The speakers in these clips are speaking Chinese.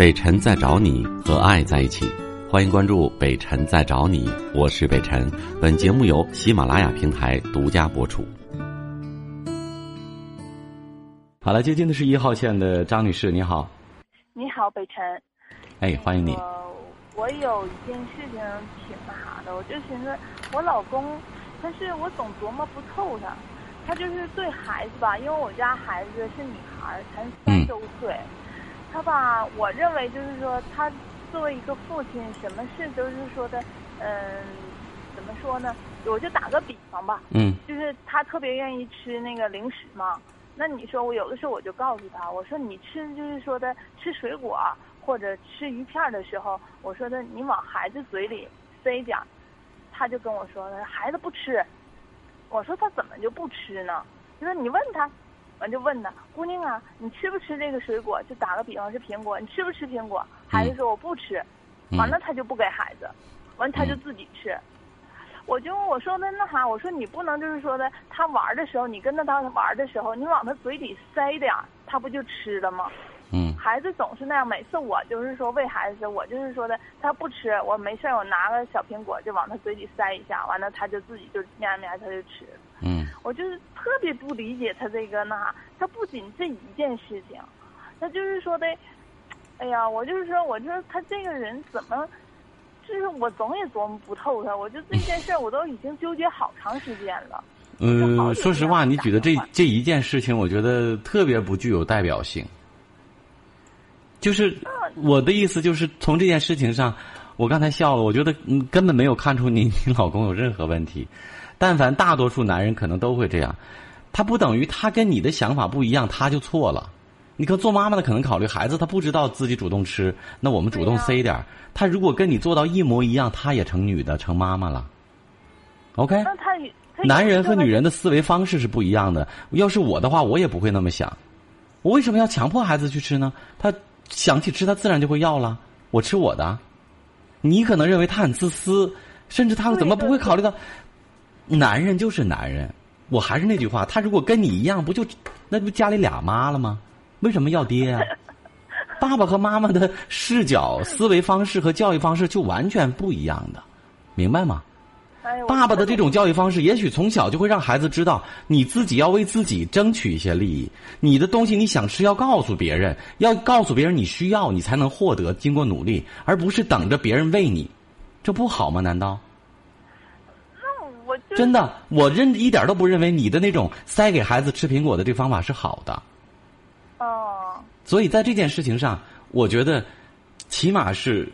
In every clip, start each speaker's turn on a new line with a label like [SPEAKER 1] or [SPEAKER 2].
[SPEAKER 1] 北辰在找你和爱在一起，欢迎关注北辰在找你，我是北辰。本节目由喜马拉雅平台独家播出。好了，接进的是一号线的张女士，你好。
[SPEAKER 2] 你好，北辰。
[SPEAKER 1] 哎，欢迎你。
[SPEAKER 2] 我有一件事情挺那啥的，我就寻思我老公，但是我总琢磨不透他。他就是对孩子吧，因为我家孩子是女孩，才三周岁。他吧，我认为就是说，他作为一个父亲，什么事都是说的，嗯，怎么说呢？我就打个比方吧，
[SPEAKER 1] 嗯，
[SPEAKER 2] 就是他特别愿意吃那个零食嘛。那你说我有的时候我就告诉他，我说你吃就是说的吃水果或者吃鱼片的时候，我说的你往孩子嘴里塞点他就跟我说了，孩子不吃。我说他怎么就不吃呢？就说你问他，完就问他，姑娘啊，你吃不吃这个水果？就打个比方是苹果，你吃不吃苹果？孩子说我不吃，完了他就不给孩子，完他就自己吃。我就我说的那啥，我说你不能就是说的，他玩的时候，你跟着他玩的时候，你往他嘴里塞点儿他不就吃了吗？
[SPEAKER 1] 嗯。
[SPEAKER 2] 孩子总是那样，每次我就是说喂孩子，我就是说的，他不吃，我没事我拿个小苹果就往他嘴里塞一下，完了他就自己就喵喵他就吃。
[SPEAKER 1] 嗯。
[SPEAKER 2] 我就是特别不理解他这个那，他不仅这一件事情，他就是说的，哎呀，我就是说，我就说他这个人怎么？就是我总也琢磨不透他，我就这件事儿我都已经纠结好长时间了。
[SPEAKER 1] 嗯，说实话，你举的这这一件事情，我觉得特别不具有代表性。就是我的意思，就是从这件事情上，我刚才笑了，我觉得嗯根本没有看出你你老公有任何问题。但凡大多数男人可能都会这样，他不等于他跟你的想法不一样，他就错了。你可做妈妈的可能考虑孩子，他不知道自己主动吃，那我们主动塞点儿。他如果跟你做到一模一样，他也成女的，成妈妈了。OK，
[SPEAKER 2] 那他
[SPEAKER 1] 男人和女人的思维方式是不一样的。要是我的话，我也不会那么想。我为什么要强迫孩子去吃呢？他想起吃，他自然就会要了。我吃我的。你可能认为他很自私，甚至他怎么不会考虑到？男人就是男人。我还是那句话，他如果跟你一样，不就那不家里俩妈了吗？为什么要爹啊？爸爸和妈妈的视角、思维方式和教育方式就完全不一样的，明白吗？爸爸的这种教育方式，也许从小就会让孩子知道，你自己要为自己争取一些利益。你的东西你想吃，要告诉别人，要告诉别人你需要，你才能获得。经过努力，而不是等着别人喂你，这不好吗？难道？真的，我认一点都不认为你的那种塞给孩子吃苹果的这方法是好的。
[SPEAKER 2] 哦，
[SPEAKER 1] 所以在这件事情上，我觉得起码是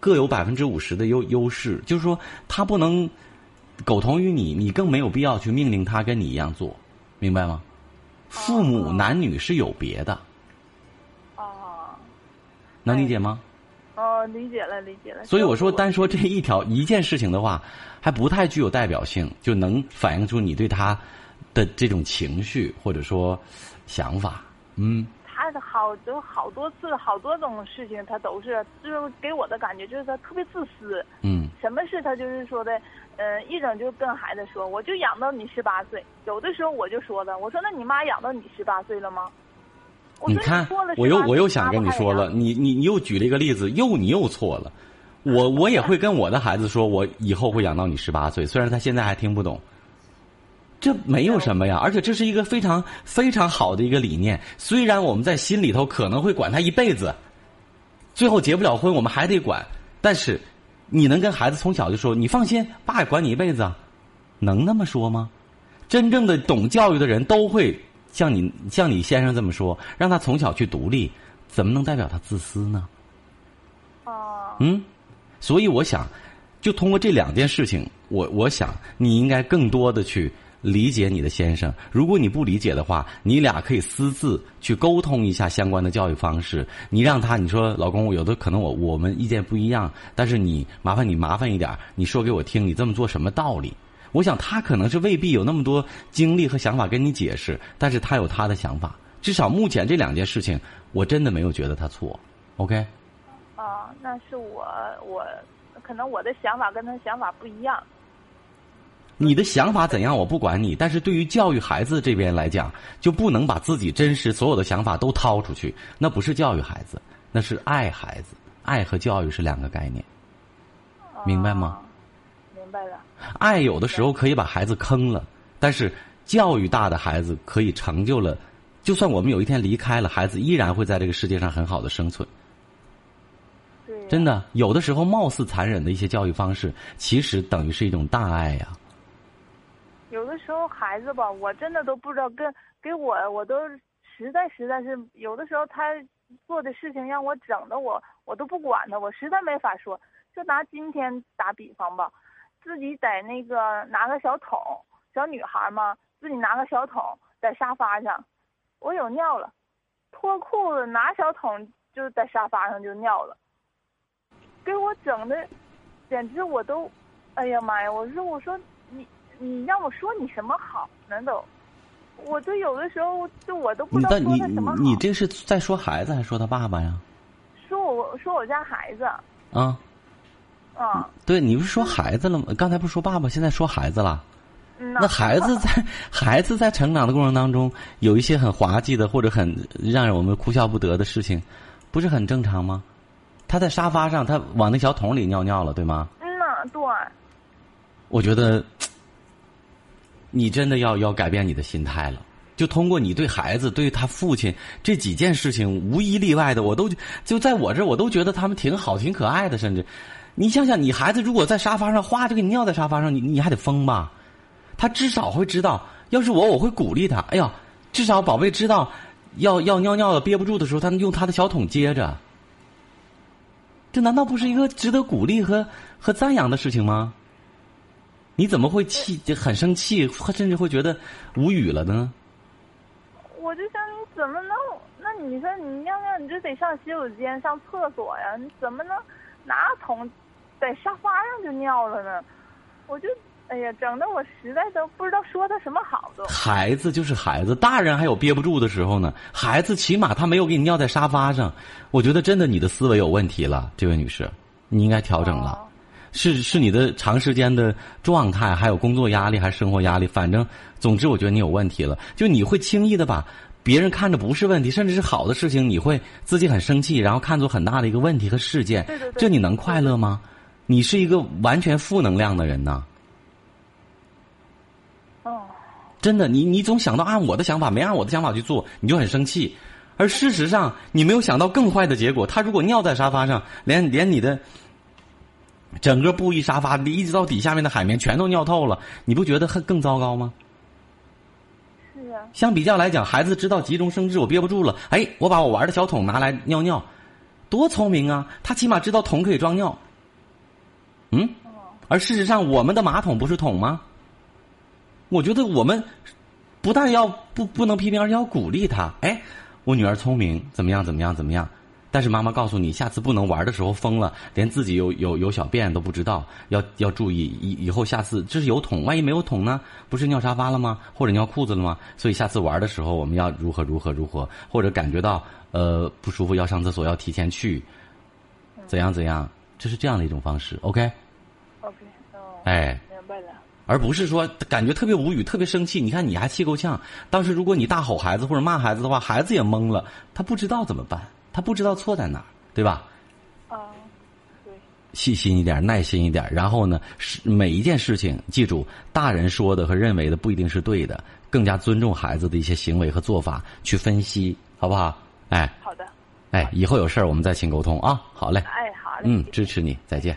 [SPEAKER 1] 各有百分之五十的优优势。就是说，他不能苟同于你，你更没有必要去命令他跟你一样做，明白吗？父母男女是有别的。
[SPEAKER 2] 哦，
[SPEAKER 1] 能理解吗？
[SPEAKER 2] 哦，理解了，理解了。
[SPEAKER 1] 所以我说，单说这一条一件事情的话，还不太具有代表性，就能反映出你对他的这种情绪或者说想法。嗯，
[SPEAKER 2] 他的好就好多次，好多种事情，他都是，就是给我的感觉就是他特别自私。
[SPEAKER 1] 嗯，
[SPEAKER 2] 什么事他就是说的，嗯，一整就跟孩子说，我就养到你十八岁。有的时候我就说的，我说那你妈养到你十八岁了吗？
[SPEAKER 1] 你看，我又我又想跟你说了，你你你又举了一个例子，又你又错了。我我也会跟我的孩子说，我以后会养到你十八岁，虽然他现在还听不懂。这没有什么呀，而且这是一个非常非常好的一个理念。虽然我们在心里头可能会管他一辈子，最后结不了婚，我们还得管。但是，你能跟孩子从小就说：“你放心，爸也管你一辈子。”能那么说吗？真正的懂教育的人都会像你像你先生这么说，让他从小去独立，怎么能代表他自私呢？
[SPEAKER 2] 哦。
[SPEAKER 1] 嗯，所以我想，就通过这两件事情，我我想你应该更多的去。理解你的先生，如果你不理解的话，你俩可以私自去沟通一下相关的教育方式。你让他，你说老公，有的可能我我们意见不一样，但是你麻烦你麻烦一点，你说给我听，你这么做什么道理？我想他可能是未必有那么多精力和想法跟你解释，但是他有他的想法。至少目前这两件事情，我真的没有觉得他错。OK。
[SPEAKER 2] 哦，那是我我可能我的想法跟他想法不一样。
[SPEAKER 1] 你的想法怎样，我不管你。但是对于教育孩子这边来讲，就不能把自己真实所有的想法都掏出去，那不是教育孩子，那是爱孩子，爱和教育是两个概念，明白吗？
[SPEAKER 2] 明白了。
[SPEAKER 1] 爱有的时候可以把孩子坑了，但是教育大的孩子可以成就了，就算我们有一天离开了，孩子依然会在这个世界上很好的生存。
[SPEAKER 2] 对。
[SPEAKER 1] 真的，有的时候貌似残忍的一些教育方式，其实等于是一种大爱呀。
[SPEAKER 2] 有的时候孩子吧，我真的都不知道跟给我，我都实在实在是有的时候他做的事情让我整的我我都不管他，我实在没法说。就拿今天打比方吧，自己在那个拿个小桶，小女孩嘛，自己拿个小桶在沙发上，我有尿了，脱裤子拿小桶就在沙发上就尿了，给我整的，简直我都，哎呀妈呀！我说我说你你让我说你什么好呢都，我就有的时候就我都不知道说他什么好。
[SPEAKER 1] 你这是在说孩子还是说他爸爸呀？
[SPEAKER 2] 说我说我家孩子。
[SPEAKER 1] 啊。
[SPEAKER 2] 啊，
[SPEAKER 1] 对，你不是说孩子了吗？刚才不是说爸爸，现在说孩子了。
[SPEAKER 2] 那
[SPEAKER 1] 孩子在 孩子在成长的过程当中，有一些很滑稽的或者很让我们哭笑不得的事情，不是很正常吗？他在沙发上，他往那小桶里尿尿了，对吗？
[SPEAKER 2] 嗯呐，对。
[SPEAKER 1] 我觉得 你真的要要改变你的心态了。就通过你对孩子、对他父亲这几件事情，无一例外的，我都就在我这，我都觉得他们挺好、挺可爱的，甚至。你想想，你孩子如果在沙发上，哗就给你尿在沙发上，你你还得疯吧？他至少会知道，要是我，我会鼓励他。哎呀，至少宝贝知道，要要尿尿了憋不住的时候，他能用他的小桶接着。这难道不是一个值得鼓励和和赞扬的事情吗？你怎么会气很生气，甚至会觉得无语了呢？
[SPEAKER 2] 我就想，你怎么能？那你说你尿尿，你就得上洗手间、上厕所呀？你怎么能拿桶？在沙发上就尿了呢，我就哎呀，整的我实在都不知道说他什么好都。
[SPEAKER 1] 孩子就是孩子，大人还有憋不住的时候呢。孩子起码他没有给你尿在沙发上，我觉得真的你的思维有问题了，这位女士，你应该调整了。是是你的长时间的状态，还有工作压力，还是生活压力？反正总之，我觉得你有问题了。就你会轻易的把别人看着不是问题，甚至是好的事情，你会自己很生气，然后看作很大的一个问题和事件。
[SPEAKER 2] 对对对。
[SPEAKER 1] 这你能快乐吗？你是一个完全负能量的人呐！
[SPEAKER 2] 哦，
[SPEAKER 1] 真的，你你总想到按我的想法，没按我的想法去做，你就很生气。而事实上，你没有想到更坏的结果。他如果尿在沙发上，连连你的整个布艺沙发，一直到底下面的海绵全都尿透了，你不觉得很更糟糕吗？
[SPEAKER 2] 是啊。
[SPEAKER 1] 相比较来讲，孩子知道急中生智，我憋不住了，哎，我把我玩的小桶拿来尿尿，多聪明啊！他起码知道桶可以装尿。嗯，而事实上，我们的马桶不是桶吗？我觉得我们不但要不不能批评，而且要鼓励他。哎，我女儿聪明，怎么样？怎么样？怎么样？但是妈妈告诉你，下次不能玩的时候疯了，连自己有有有小便都不知道，要要注意。以以后下次这是有桶，万一没有桶呢？不是尿沙发了吗？或者尿裤子了吗？所以下次玩的时候，我们要如何如何如何？或者感觉到呃不舒服要上厕所，要提前去，怎样怎样？这是这样的一种方式，OK。哎，
[SPEAKER 2] 明白了，
[SPEAKER 1] 而不是说感觉特别无语、特别生气。你看，你还气够呛。当时如果你大吼孩子或者骂孩子的话，孩子也懵了，他不知道怎么办，他不知道错在哪儿，对吧？
[SPEAKER 2] 啊，对。
[SPEAKER 1] 细心一点，耐心一点。然后呢，是每一件事情，记住，大人说的和认为的不一定是对的，更加尊重孩子的一些行为和做法，去分析，好不好？哎，
[SPEAKER 2] 好的。
[SPEAKER 1] 哎，以后有事儿我们再请沟通啊。好嘞。
[SPEAKER 2] 哎，好嘞。
[SPEAKER 1] 嗯，支持你，再见。